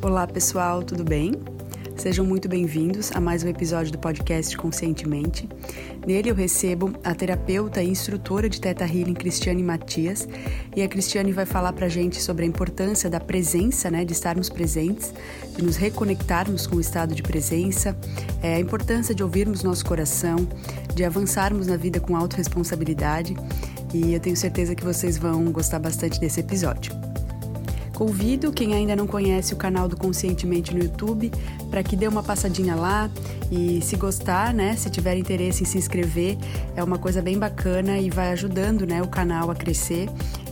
Olá pessoal, tudo bem? Sejam muito bem-vindos a mais um episódio do podcast Conscientemente. Nele eu recebo a terapeuta e instrutora de Teta Healing, Cristiane Matias, e a Cristiane vai falar pra gente sobre a importância da presença, né, de estarmos presentes, de nos reconectarmos com o estado de presença, é, a importância de ouvirmos nosso coração, de avançarmos na vida com autorresponsabilidade, e eu tenho certeza que vocês vão gostar bastante desse episódio. Convido quem ainda não conhece o canal do Conscientemente no YouTube para que dê uma passadinha lá e se gostar, né, se tiver interesse em se inscrever, é uma coisa bem bacana e vai ajudando, né, o canal a crescer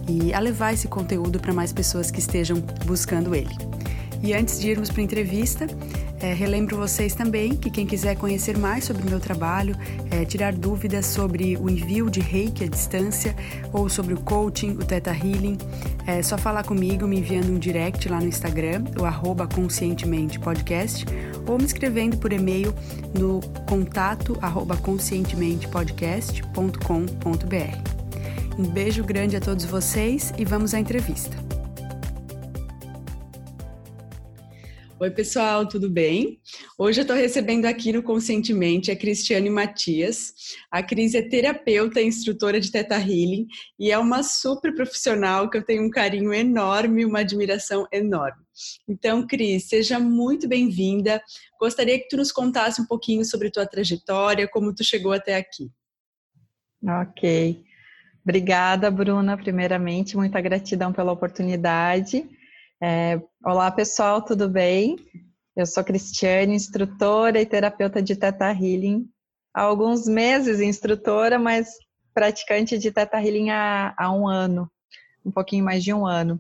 e a levar esse conteúdo para mais pessoas que estejam buscando ele. E antes de irmos para a entrevista, é, relembro vocês também que quem quiser conhecer mais sobre o meu trabalho, é, tirar dúvidas sobre o envio de reiki à distância ou sobre o coaching, o Teta Healing, é só falar comigo me enviando um direct lá no Instagram, o arroba conscientemente podcast, ou me escrevendo por e-mail no contato arroba conscientementepodcast.com.br. Um beijo grande a todos vocês e vamos à entrevista. Oi, pessoal, tudo bem? Hoje eu estou recebendo aqui no Conscientemente a Cristiane Matias. A Cris é terapeuta e instrutora de Teta Healing e é uma super profissional que eu tenho um carinho enorme, uma admiração enorme. Então, Cris, seja muito bem-vinda. Gostaria que tu nos contasse um pouquinho sobre tua trajetória, como tu chegou até aqui. Ok. Obrigada, Bruna, primeiramente, muita gratidão pela oportunidade. É, olá, pessoal, tudo bem? Eu sou Cristiane, instrutora e terapeuta de Teta Healing. Há alguns meses instrutora, mas praticante de Teta Healing há, há um ano, um pouquinho mais de um ano.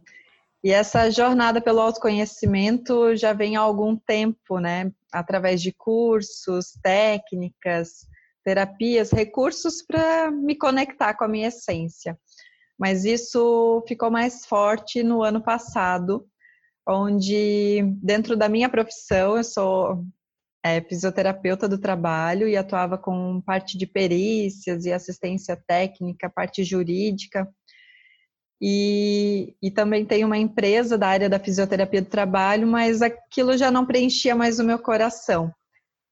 E essa jornada pelo autoconhecimento já vem há algum tempo, né? Através de cursos, técnicas, terapias, recursos para me conectar com a minha essência mas isso ficou mais forte no ano passado, onde dentro da minha profissão eu sou é, fisioterapeuta do trabalho e atuava com parte de perícias e assistência técnica, parte jurídica. E, e também tenho uma empresa da área da fisioterapia do trabalho, mas aquilo já não preenchia mais o meu coração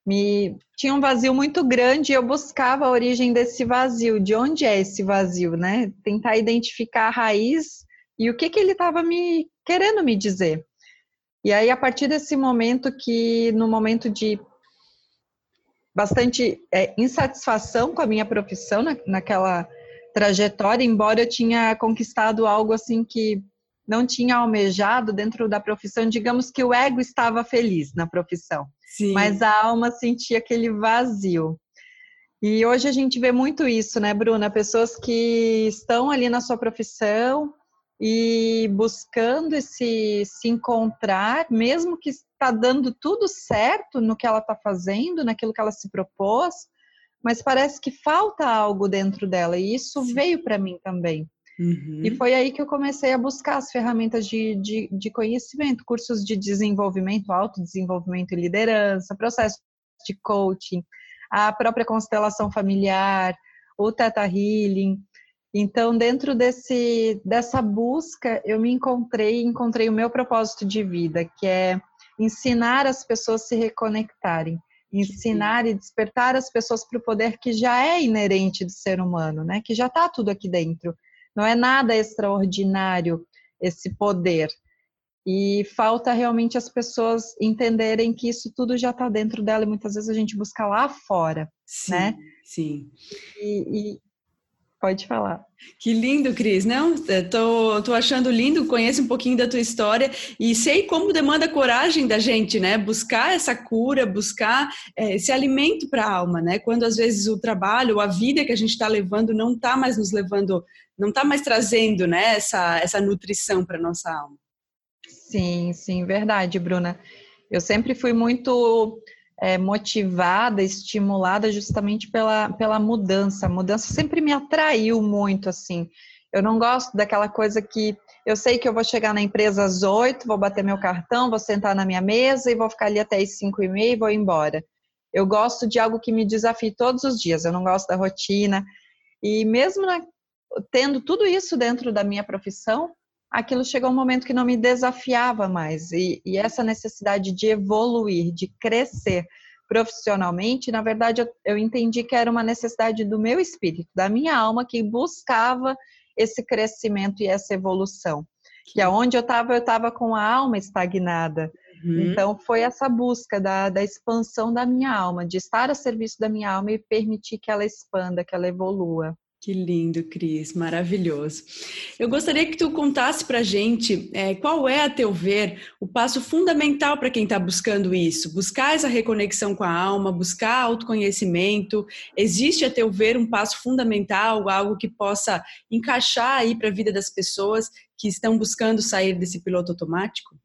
me tinha um vazio muito grande e eu buscava a origem desse vazio, de onde é esse vazio, né? Tentar identificar a raiz e o que que ele estava me querendo me dizer. E aí a partir desse momento que no momento de bastante é, insatisfação com a minha profissão na, naquela trajetória, embora eu tinha conquistado algo assim que não tinha almejado dentro da profissão, digamos que o ego estava feliz na profissão, Sim. mas a alma sentia aquele vazio. E hoje a gente vê muito isso, né, Bruna? Pessoas que estão ali na sua profissão e buscando esse se encontrar, mesmo que está dando tudo certo no que ela está fazendo, naquilo que ela se propôs, mas parece que falta algo dentro dela. E isso Sim. veio para mim também. Uhum. E foi aí que eu comecei a buscar as ferramentas de, de, de conhecimento, cursos de desenvolvimento, autodesenvolvimento e liderança, processo de coaching, a própria constelação familiar, o Teta Healing. Então, dentro desse, dessa busca, eu me encontrei, encontrei o meu propósito de vida, que é ensinar as pessoas a se reconectarem, ensinar e despertar as pessoas para o poder que já é inerente do ser humano, né? Que já está tudo aqui dentro. Não é nada extraordinário esse poder. E falta realmente as pessoas entenderem que isso tudo já está dentro dela e muitas vezes a gente busca lá fora, sim, né? Sim. E, e, pode falar. Que lindo, Cris. Não, é, tô, tô achando lindo, conheço um pouquinho da tua história e sei como demanda coragem da gente, né? Buscar essa cura, buscar é, esse alimento para a alma, né? Quando às vezes o trabalho, a vida que a gente está levando não está mais nos levando não está mais trazendo né, essa, essa nutrição para nossa alma. Sim, sim, verdade, Bruna. Eu sempre fui muito é, motivada, estimulada justamente pela, pela mudança. A mudança sempre me atraiu muito, assim. Eu não gosto daquela coisa que eu sei que eu vou chegar na empresa às oito, vou bater meu cartão, vou sentar na minha mesa e vou ficar ali até as cinco e meia e vou embora. Eu gosto de algo que me desafie todos os dias. Eu não gosto da rotina. E mesmo na, tendo tudo isso dentro da minha profissão, aquilo chegou um momento que não me desafiava mais. E, e essa necessidade de evoluir, de crescer profissionalmente, na verdade, eu, eu entendi que era uma necessidade do meu espírito, da minha alma, que buscava esse crescimento e essa evolução. Que aonde eu estava, eu estava com a alma estagnada. Uhum. Então, foi essa busca da, da expansão da minha alma, de estar a serviço da minha alma e permitir que ela expanda, que ela evolua. Que lindo, Cris, maravilhoso. Eu gostaria que tu contasse para a gente é, qual é, a teu ver, o passo fundamental para quem está buscando isso, buscar essa reconexão com a alma, buscar autoconhecimento. Existe, a teu ver, um passo fundamental, algo que possa encaixar aí para a vida das pessoas que estão buscando sair desse piloto automático?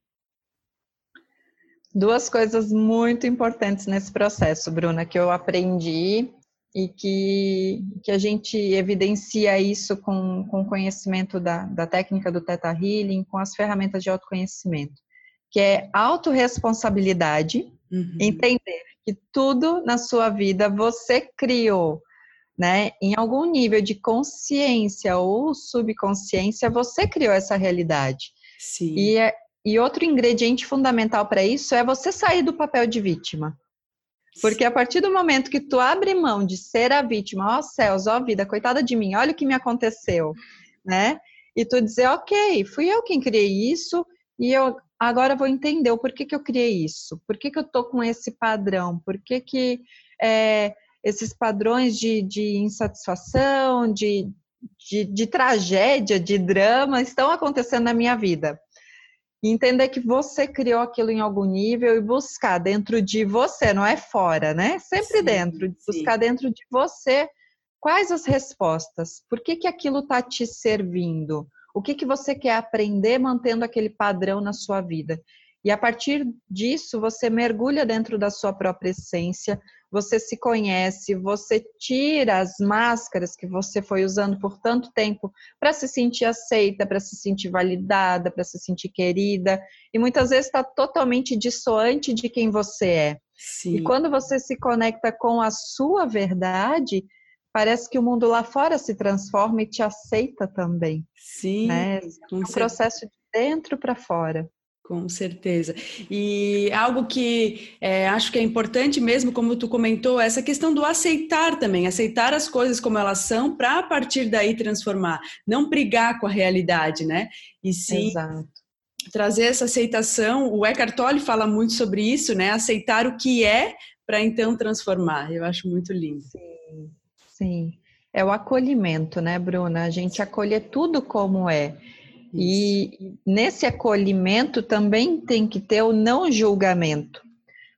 Duas coisas muito importantes nesse processo, Bruna, que eu aprendi e que, que a gente evidencia isso com, com o conhecimento da, da técnica do Theta Healing, com as ferramentas de autoconhecimento, que é autorresponsabilidade, uhum. entender que tudo na sua vida você criou, né? Em algum nível de consciência ou subconsciência, você criou essa realidade. Sim. E, é, e outro ingrediente fundamental para isso é você sair do papel de vítima. Porque a partir do momento que tu abre mão de ser a vítima, ó oh, céus, ó oh, vida, coitada de mim, olha o que me aconteceu, né? E tu dizer, ok, fui eu quem criei isso e eu agora vou entender o porquê que eu criei isso, por que, eu tô com esse padrão, por que que é, esses padrões de, de insatisfação, de, de, de tragédia, de drama estão acontecendo na minha vida e entender que você criou aquilo em algum nível e buscar dentro de você, não é fora, né? Sempre sim, dentro, buscar sim. dentro de você quais as respostas, por que, que aquilo está te servindo, o que, que você quer aprender mantendo aquele padrão na sua vida. E a partir disso, você mergulha dentro da sua própria essência, você se conhece, você tira as máscaras que você foi usando por tanto tempo para se sentir aceita, para se sentir validada, para se sentir querida, e muitas vezes está totalmente dissoante de quem você é. Sim. E quando você se conecta com a sua verdade, parece que o mundo lá fora se transforma e te aceita também. Sim. Né? É um processo de dentro para fora. Com certeza. E algo que é, acho que é importante mesmo, como tu comentou, essa questão do aceitar também, aceitar as coisas como elas são, para a partir daí transformar, não brigar com a realidade, né? E sim Exato. trazer essa aceitação. O Eckhart Tolle fala muito sobre isso, né? Aceitar o que é para então transformar. Eu acho muito lindo. Sim, sim. É o acolhimento, né, Bruna? A gente acolher tudo como é. E nesse acolhimento também tem que ter o não julgamento.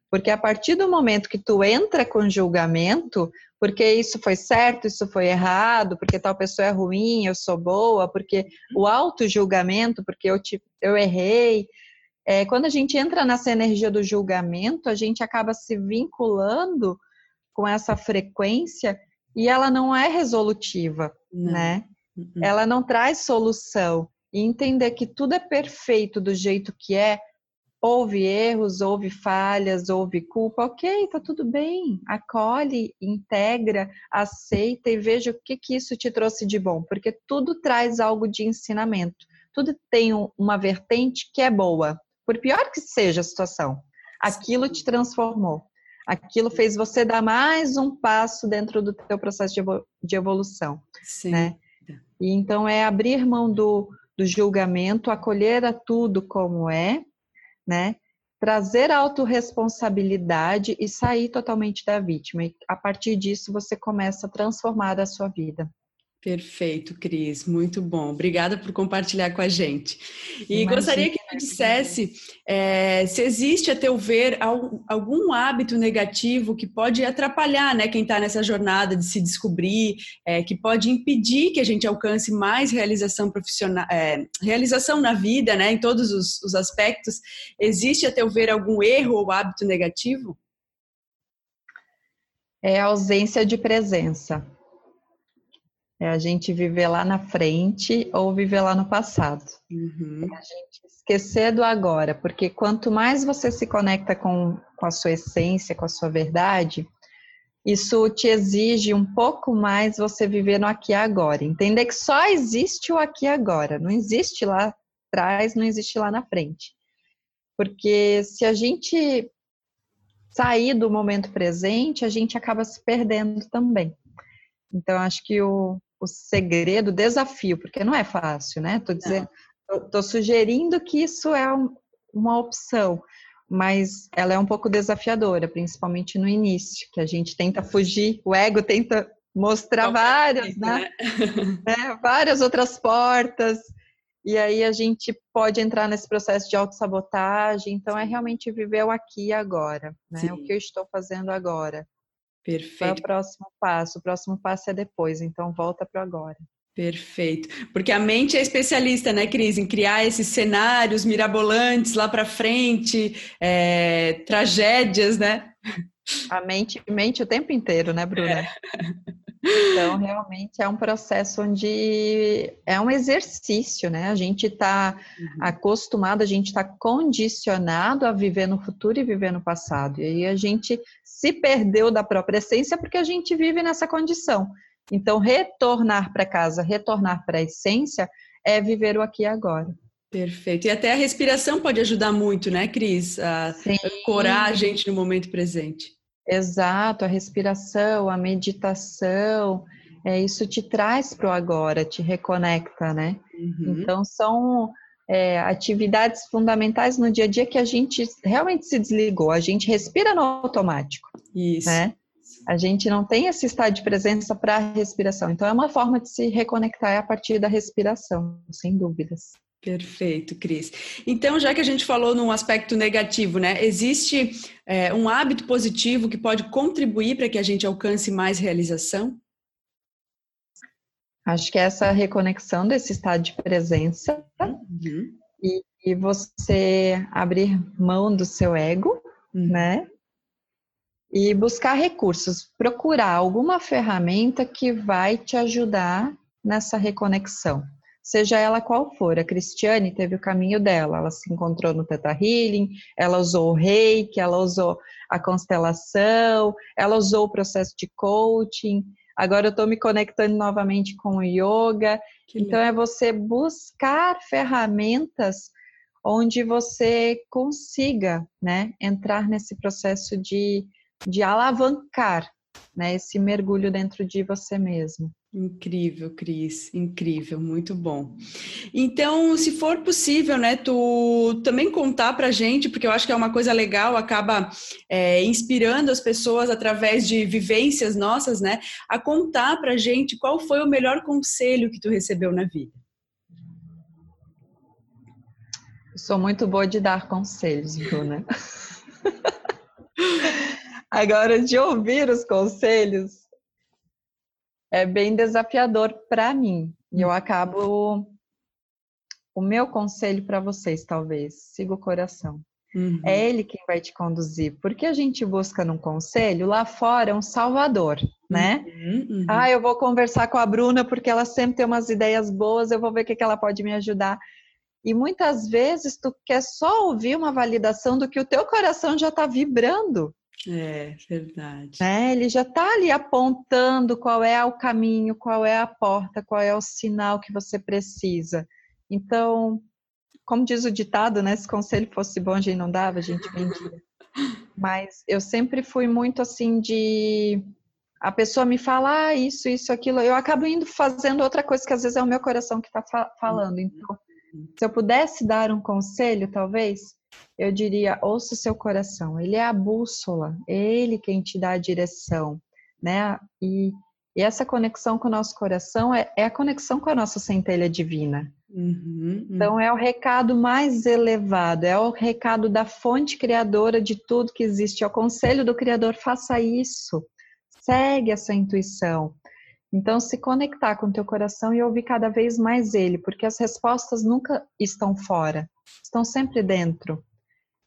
Porque a partir do momento que tu entra com julgamento, porque isso foi certo, isso foi errado, porque tal pessoa é ruim, eu sou boa, porque o auto-julgamento, porque eu, te, eu errei. É, quando a gente entra nessa energia do julgamento, a gente acaba se vinculando com essa frequência e ela não é resolutiva, não. né? Uhum. Ela não traz solução e entender que tudo é perfeito do jeito que é, houve erros, houve falhas, houve culpa, ok, tá tudo bem, acolhe, integra, aceita e veja o que, que isso te trouxe de bom, porque tudo traz algo de ensinamento, tudo tem uma vertente que é boa, por pior que seja a situação, aquilo te transformou, aquilo fez você dar mais um passo dentro do teu processo de evolução, Sim. né? E então é abrir mão do do julgamento, acolher a tudo como é, né? Trazer autorresponsabilidade e sair totalmente da vítima. E a partir disso você começa a transformar a sua vida. Perfeito, Cris, muito bom. Obrigada por compartilhar com a gente. E Imagina. gostaria que tu dissesse é, se existe, a teu ver, algum hábito negativo que pode atrapalhar né, quem está nessa jornada de se descobrir, é, que pode impedir que a gente alcance mais realização profissional, é, realização na vida, né, em todos os, os aspectos. Existe, a teu ver, algum erro ou hábito negativo? É a ausência de presença é a gente viver lá na frente ou viver lá no passado. Uhum. É a gente esquecer do agora, porque quanto mais você se conecta com, com a sua essência, com a sua verdade, isso te exige um pouco mais você viver no aqui e agora. Entender que só existe o aqui e agora, não existe lá trás não existe lá na frente. Porque se a gente sair do momento presente, a gente acaba se perdendo também. Então, acho que o, o segredo, o desafio, porque não é fácil, né? Tô dizendo, tô, tô sugerindo que isso é um, uma opção, mas ela é um pouco desafiadora, principalmente no início, que a gente tenta fugir, o ego tenta mostrar várias, né? né? Várias outras portas. E aí a gente pode entrar nesse processo de autossabotagem. Então é realmente viver o aqui e agora, né? Sim. O que eu estou fazendo agora. Perfeito. Qual é o próximo passo? O próximo passo é depois, então volta para agora. Perfeito. Porque a mente é especialista, né, Cris, em criar esses cenários mirabolantes lá para frente, é, tragédias, né? A mente mente o tempo inteiro, né, Bruna? É. Então, realmente é um processo onde é um exercício, né? A gente está uhum. acostumado, a gente está condicionado a viver no futuro e viver no passado. E aí a gente se perdeu da própria essência porque a gente vive nessa condição. Então, retornar para casa, retornar para a essência é viver o aqui e agora. Perfeito. E até a respiração pode ajudar muito, né, Cris? A corar a gente no momento presente. Exato, a respiração, a meditação, é, isso te traz para o agora, te reconecta, né? Uhum. Então, são é, atividades fundamentais no dia a dia que a gente realmente se desligou. A gente respira no automático. Isso. Né? A gente não tem esse estado de presença para a respiração. Então, é uma forma de se reconectar a partir da respiração, sem dúvidas. Perfeito, Cris. Então, já que a gente falou num aspecto negativo, né? Existe é, um hábito positivo que pode contribuir para que a gente alcance mais realização? Acho que é essa reconexão desse estado de presença uhum. e, e, você abrir mão do seu ego, uhum. né? E buscar recursos, procurar alguma ferramenta que vai te ajudar nessa reconexão seja ela qual for. A Cristiane teve o caminho dela, ela se encontrou no Teta Healing, ela usou o reiki, ela usou a constelação, ela usou o processo de coaching. Agora eu estou me conectando novamente com o yoga. Que então é você buscar ferramentas onde você consiga, né, entrar nesse processo de, de alavancar, né, esse mergulho dentro de você mesmo. Incrível, Cris, incrível, muito bom. Então, se for possível, né, tu também contar para gente, porque eu acho que é uma coisa legal, acaba é, inspirando as pessoas através de vivências nossas, né, a contar para gente qual foi o melhor conselho que tu recebeu na vida. Eu sou muito boa de dar conselhos, Bruna. Agora, de ouvir os conselhos, é bem desafiador para mim. E eu uhum. acabo. O meu conselho para vocês, talvez, siga o coração. Uhum. É ele quem vai te conduzir. Porque a gente busca num conselho, lá fora é um salvador, né? Uhum, uhum. Ah, eu vou conversar com a Bruna porque ela sempre tem umas ideias boas, eu vou ver o que, que ela pode me ajudar. E muitas vezes tu quer só ouvir uma validação do que o teu coração já está vibrando. É, verdade. Né? Ele já está ali apontando qual é o caminho, qual é a porta, qual é o sinal que você precisa. Então, como diz o ditado, né? Se conselho fosse bom, a gente não dava, a gente vendia. Mas eu sempre fui muito assim de a pessoa me fala ah, isso, isso, aquilo, eu acabo indo fazendo outra coisa que às vezes é o meu coração que está fa falando. Então, se eu pudesse dar um conselho, talvez, eu diria, ouça o seu coração. Ele é a bússola, é ele quem te dá a direção, né? E, e essa conexão com o nosso coração é, é, a conexão com a nossa centelha divina. Uhum, uhum. Então é o recado mais elevado, é o recado da fonte criadora de tudo que existe, é o conselho do Criador, faça isso, segue essa intuição. Então, se conectar com o teu coração e ouvir cada vez mais ele, porque as respostas nunca estão fora, estão sempre dentro.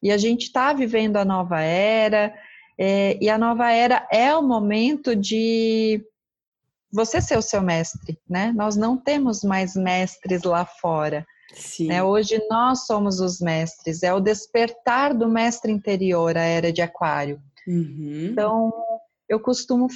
E a gente está vivendo a nova era, é, e a nova era é o momento de você ser o seu mestre, né? Nós não temos mais mestres lá fora. Né? Hoje nós somos os mestres, é o despertar do mestre interior, a era de Aquário. Uhum. Então, eu costumo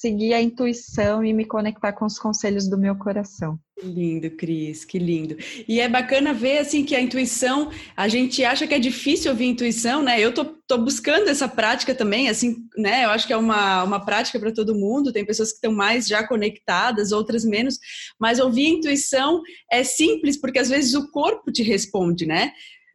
seguir a intuição e me conectar com os conselhos do meu coração. Que lindo, Cris, que lindo. E é bacana ver assim que a intuição, a gente acha que é difícil ouvir intuição, né? Eu tô, tô buscando essa prática também, assim, né? Eu acho que é uma, uma prática para todo mundo. Tem pessoas que estão mais já conectadas, outras menos. Mas ouvir intuição é simples, porque às vezes o corpo te responde, né?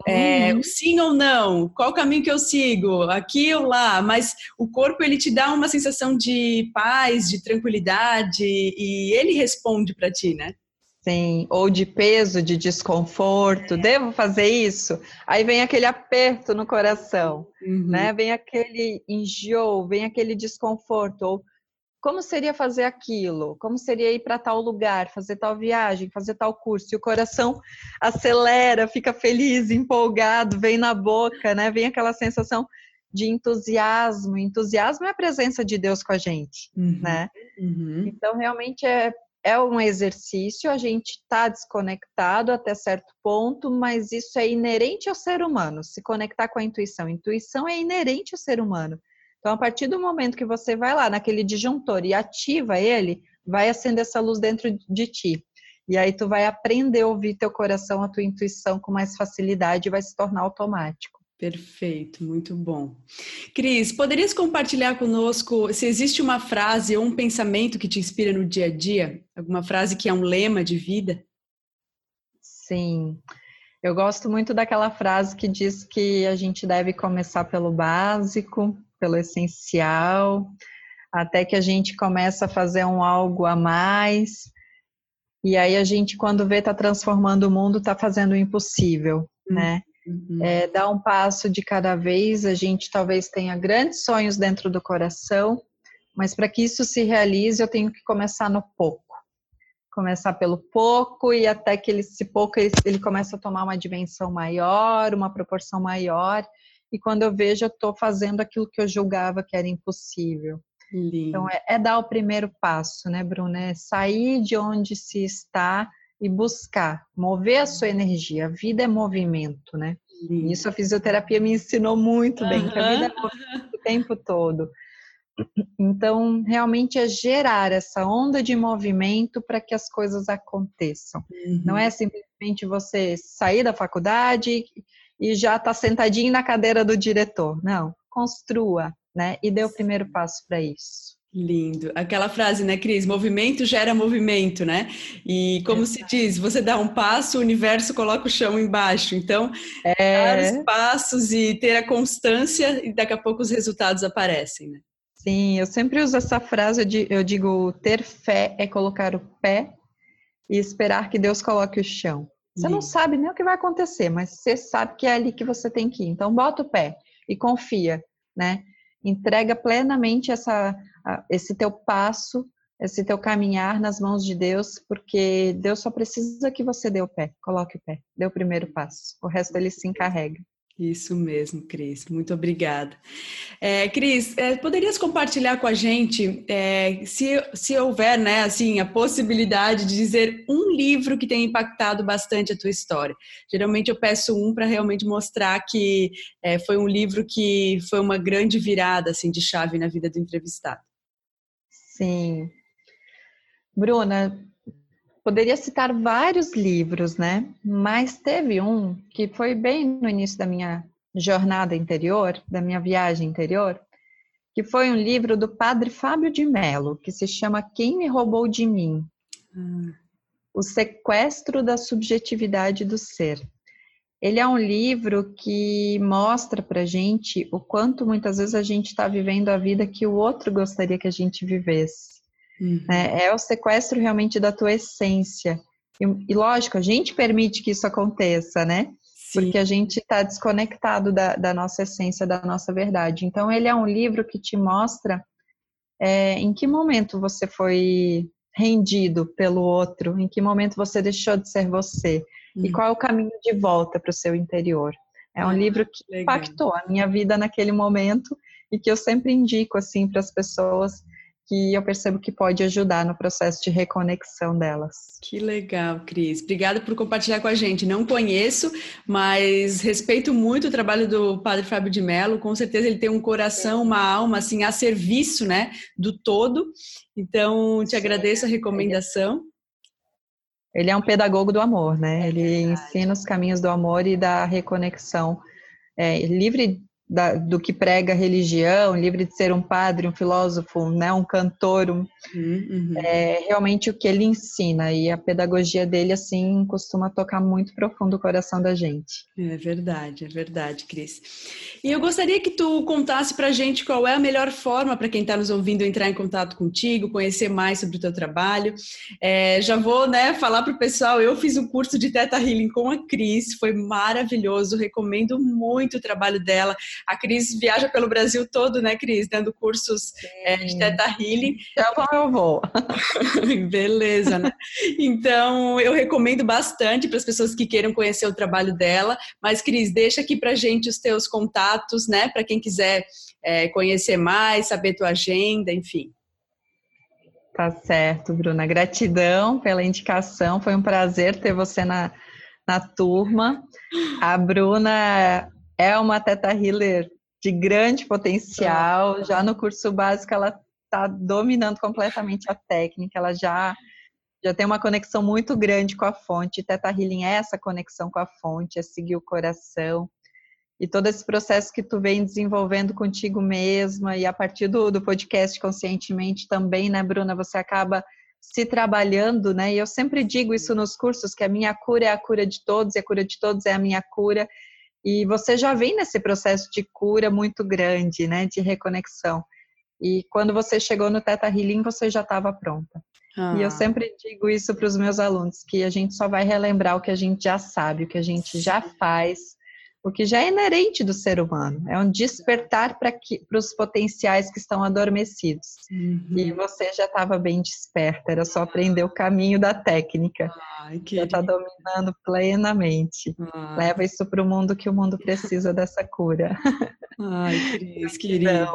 É, uhum. sim ou não, qual o caminho que eu sigo, aqui ou lá, mas o corpo ele te dá uma sensação de paz, de tranquilidade e ele responde para ti, né? Sim, ou de peso, de desconforto, devo fazer isso? Aí vem aquele aperto no coração, uhum. né? Vem aquele enjoo, vem aquele desconforto, ou como seria fazer aquilo? Como seria ir para tal lugar, fazer tal viagem, fazer tal curso? E o coração acelera, fica feliz, empolgado, vem na boca, né? Vem aquela sensação de entusiasmo. Entusiasmo é a presença de Deus com a gente, uhum. né? Uhum. Então, realmente é é um exercício, a gente está desconectado até certo ponto, mas isso é inerente ao ser humano, se conectar com a intuição. intuição é inerente ao ser humano. Então, a partir do momento que você vai lá naquele disjuntor e ativa ele, vai acender essa luz dentro de ti. E aí tu vai aprender a ouvir teu coração, a tua intuição com mais facilidade e vai se tornar automático. Perfeito, muito bom. Cris, poderias compartilhar conosco se existe uma frase ou um pensamento que te inspira no dia a dia? Alguma frase que é um lema de vida? Sim, eu gosto muito daquela frase que diz que a gente deve começar pelo básico, pelo essencial, até que a gente começa a fazer um algo a mais. E aí a gente, quando vê, está transformando o mundo, está fazendo o impossível, né? Uhum. É, dar um passo de cada vez, a gente talvez tenha grandes sonhos dentro do coração, mas para que isso se realize, eu tenho que começar no pouco. Começar pelo pouco e até que ele, esse pouco ele, ele começa a tomar uma dimensão maior, uma proporção maior, e quando eu vejo, eu estou fazendo aquilo que eu julgava que era impossível. Lindo. Então, é, é, dar o primeiro passo, né, Bruna? É sair de onde se está e buscar, mover a sua energia. A vida é movimento, né? Sim. Isso a fisioterapia me ensinou muito bem, uhum. que a vida é movimento o tempo todo. Então, realmente é gerar essa onda de movimento para que as coisas aconteçam. Uhum. Não é simplesmente você sair da faculdade e já estar tá sentadinho na cadeira do diretor. Não, construa, né? E dê o primeiro passo para isso. Lindo. Aquela frase, né, Cris? Movimento gera movimento, né? E como é. se diz, você dá um passo, o universo coloca o chão embaixo. Então, é... dar os passos e ter a constância e daqui a pouco os resultados aparecem, né? Sim, eu sempre uso essa frase, eu digo, ter fé é colocar o pé e esperar que Deus coloque o chão. Você não sabe nem o que vai acontecer, mas você sabe que é ali que você tem que ir. Então, bota o pé e confia, né? Entrega plenamente essa esse teu passo, esse teu caminhar nas mãos de Deus, porque Deus só precisa que você dê o pé, coloque o pé, dê o primeiro passo. O resto ele se encarrega. Isso mesmo, Cris. Muito obrigada. É, Cris, é, poderias compartilhar com a gente, é, se, se houver, né, assim, a possibilidade de dizer um livro que tenha impactado bastante a tua história? Geralmente eu peço um para realmente mostrar que é, foi um livro que foi uma grande virada, assim, de chave na vida do entrevistado. Sim. Bruna, poderia citar vários livros, né? Mas teve um que foi bem no início da minha jornada interior, da minha viagem interior, que foi um livro do padre Fábio de Mello, que se chama Quem Me Roubou de Mim? Hum. O Sequestro da Subjetividade do Ser. Ele é um livro que mostra para gente o quanto muitas vezes a gente está vivendo a vida que o outro gostaria que a gente vivesse. Uhum. É, é, o sequestro realmente da tua essência. E, e, lógico, a gente permite que isso aconteça, né? Sim. Porque a gente está desconectado da, da, nossa essência, da nossa verdade. Então, ele é um livro que te mostra é, em que momento você foi rendido pelo outro, em que momento você deixou de ser você e hum. qual é o caminho de volta para o seu interior. É um ah, livro que legal. impactou a minha vida naquele momento e que eu sempre indico assim para as pessoas que eu percebo que pode ajudar no processo de reconexão delas. Que legal, Cris. Obrigada por compartilhar com a gente. Não conheço, mas respeito muito o trabalho do Padre Fábio de Mello. Com certeza ele tem um coração, uma alma assim a serviço, né, do todo. Então, te agradeço a recomendação. Ele é um pedagogo do amor, né? É ele ensina os caminhos do amor e da reconexão. É, livre da, do que prega a religião, livre de ser um padre, um filósofo, né, um cantor, um, uhum. é realmente o que ele ensina e a pedagogia dele assim costuma tocar muito profundo o coração da gente. É verdade, é verdade, Cris. E eu gostaria que tu contasse para gente qual é a melhor forma para quem está nos ouvindo entrar em contato contigo, conhecer mais sobre o teu trabalho. É, já vou, né, falar para o pessoal. Eu fiz um curso de Teta Healing com a Cris, foi maravilhoso. Recomendo muito o trabalho dela a Cris viaja pelo Brasil todo, né, Cris? Dando cursos é, de Teta Healing. Então eu vou. Beleza, né? Então, eu recomendo bastante para as pessoas que queiram conhecer o trabalho dela. Mas, Cris, deixa aqui para gente os teus contatos, né? Para quem quiser é, conhecer mais, saber tua agenda, enfim. Tá certo, Bruna. Gratidão pela indicação. Foi um prazer ter você na, na turma. A Bruna é uma teta healer de grande potencial. Já no curso básico, ela está dominando completamente a técnica, ela já, já tem uma conexão muito grande com a fonte. Teta Healing é essa conexão com a fonte, é seguir o coração. E todo esse processo que tu vem desenvolvendo contigo mesma, e a partir do, do podcast Conscientemente também, né, Bruna? Você acaba se trabalhando, né? E eu sempre digo isso nos cursos, que a minha cura é a cura de todos, e a cura de todos é a minha cura. E você já vem nesse processo de cura muito grande, né, de reconexão. E quando você chegou no Teta Healing, você já estava pronta. Ah. E eu ah. sempre digo isso para os meus alunos, que a gente só vai relembrar o que a gente já sabe, o que a gente já faz, o que já é inerente do ser humano. É um despertar para os potenciais que estão adormecidos. Uhum. E você já estava bem desperta, era só aprender o caminho da técnica. Ai, já está dominando plenamente. Ai. Leva isso para o mundo que o mundo precisa dessa cura. Ai, Cris, querida.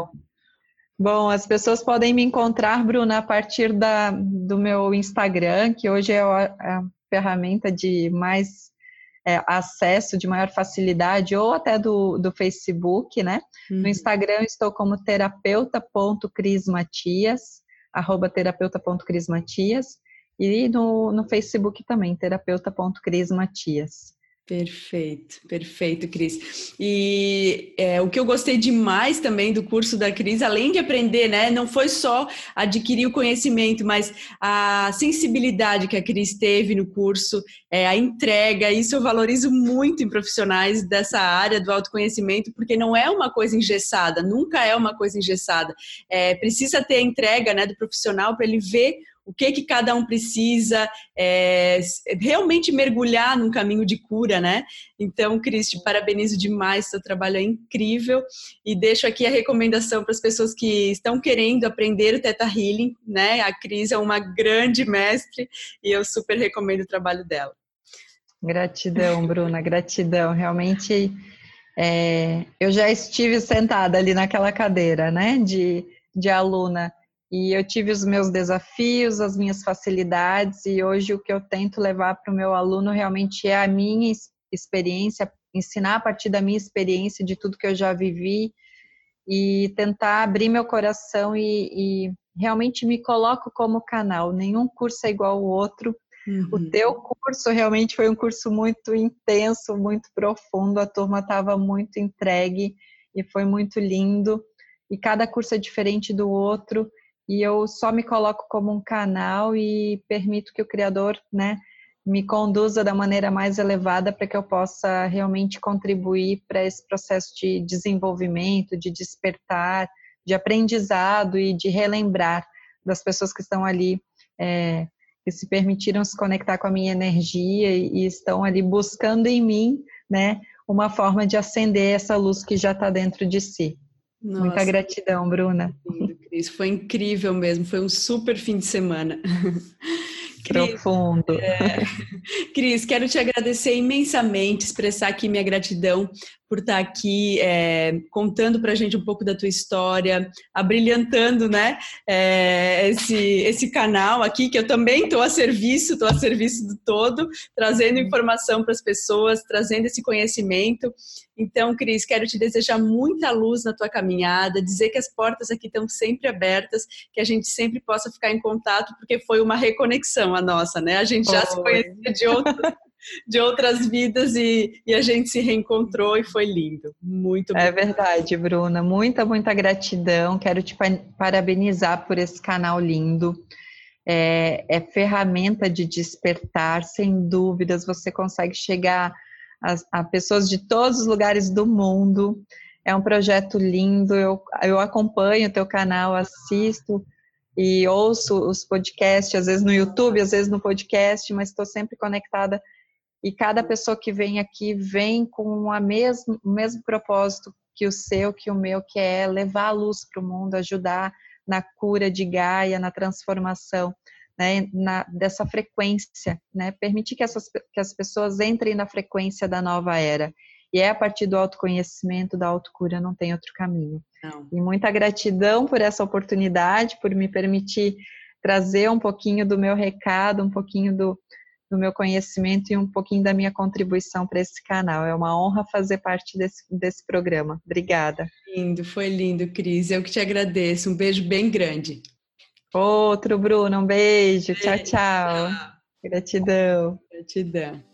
Bom, as pessoas podem me encontrar, Bruna, a partir da, do meu Instagram, que hoje é a ferramenta de mais é, acesso de maior facilidade, ou até do, do Facebook, né? Uhum. No Instagram estou como terapeuta.crismatias, arroba terapeuta.crismatias, e no, no Facebook também, terapeuta.crismatias. Perfeito, perfeito, Cris. E é, o que eu gostei demais também do curso da Cris, além de aprender, né, não foi só adquirir o conhecimento, mas a sensibilidade que a Cris teve no curso, é, a entrega, isso eu valorizo muito em profissionais dessa área do autoconhecimento, porque não é uma coisa engessada, nunca é uma coisa engessada. É, precisa ter a entrega né, do profissional para ele ver o que que cada um precisa, é, realmente mergulhar num caminho de cura, né? Então, Cris, te parabenizo demais, seu trabalho é incrível e deixo aqui a recomendação para as pessoas que estão querendo aprender o Teta Healing, né? A Cris é uma grande mestre e eu super recomendo o trabalho dela. Gratidão, Bruna, gratidão. Realmente, é, eu já estive sentada ali naquela cadeira, né, de, de aluna e eu tive os meus desafios, as minhas facilidades, e hoje o que eu tento levar para o meu aluno realmente é a minha experiência, ensinar a partir da minha experiência, de tudo que eu já vivi, e tentar abrir meu coração e, e realmente me coloco como canal. Nenhum curso é igual ao outro. Uhum. O teu curso realmente foi um curso muito intenso, muito profundo. A turma estava muito entregue e foi muito lindo. E cada curso é diferente do outro e eu só me coloco como um canal e permito que o Criador, né, me conduza da maneira mais elevada para que eu possa realmente contribuir para esse processo de desenvolvimento, de despertar, de aprendizado e de relembrar das pessoas que estão ali, é, que se permitiram se conectar com a minha energia e, e estão ali buscando em mim, né, uma forma de acender essa luz que já está dentro de si. Nossa. Muita gratidão, Bruna. Isso foi incrível mesmo, foi um super fim de semana. Profundo. É, Cris, quero te agradecer imensamente, expressar aqui minha gratidão por estar aqui é, contando para a gente um pouco da tua história, abrilhantando né, é, esse, esse canal aqui, que eu também estou a serviço, estou a serviço do todo, trazendo informação para as pessoas, trazendo esse conhecimento. Então, Cris, quero te desejar muita luz na tua caminhada, dizer que as portas aqui estão sempre abertas, que a gente sempre possa ficar em contato, porque foi uma reconexão a nossa, né? A gente já Oi. se conhecia de outras, de outras vidas e, e, a gente se reencontrou e foi lindo. Muito É verdade, Bruna. Muita, muita gratidão. Quero te parabenizar por esse canal lindo. É, é ferramenta de despertar, sem dúvidas. Você consegue chegar a, a pessoas de todos os lugares do mundo. É um projeto lindo. Eu, eu acompanho o teu canal, assisto e ouço os podcasts, às vezes no YouTube, às vezes no podcast, mas estou sempre conectada. E cada pessoa que vem aqui vem com a mesmo, o mesmo propósito que o seu, que o meu, que é levar a luz para o mundo, ajudar na cura de Gaia, na transformação né, na, dessa frequência, né, permitir que, essas, que as pessoas entrem na frequência da nova era. E é a partir do autoconhecimento, da autocura, não tem outro caminho. Não. E muita gratidão por essa oportunidade, por me permitir trazer um pouquinho do meu recado, um pouquinho do, do meu conhecimento e um pouquinho da minha contribuição para esse canal. É uma honra fazer parte desse, desse programa. Obrigada. Lindo, foi lindo, Cris. Eu que te agradeço. Um beijo bem grande. Outro, Bruno. Um beijo. beijo tchau, tchau. tchau. Gratidão. Gratidão.